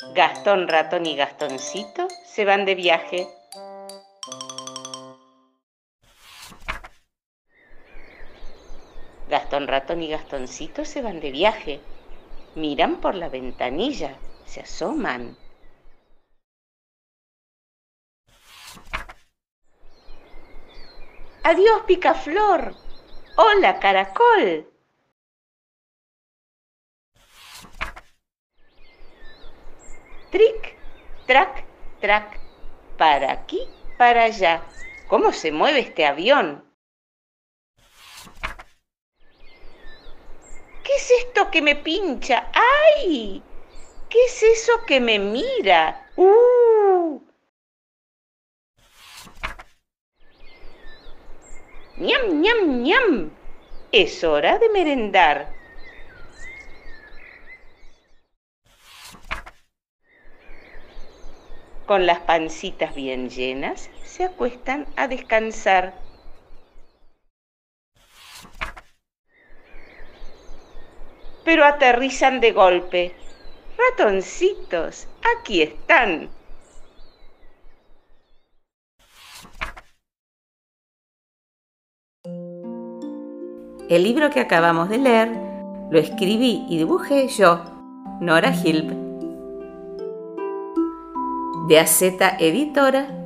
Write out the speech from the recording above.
Gastón, ratón y Gastoncito se van de viaje. Gastón, ratón y Gastoncito se van de viaje. Miran por la ventanilla, se asoman. Adiós, picaflor. Hola, caracol. Tric, trac, trac. Para aquí, para allá. ¿Cómo se mueve este avión? ¿Qué es esto que me pincha? ¡Ay! ¿Qué es eso que me mira? ¡Uh! ¡Ñam, ñam, ñam! Es hora de merendar. Con las pancitas bien llenas, se acuestan a descansar. Pero aterrizan de golpe. Ratoncitos, aquí están. El libro que acabamos de leer lo escribí y dibujé yo, Nora Hilb de AZ Editora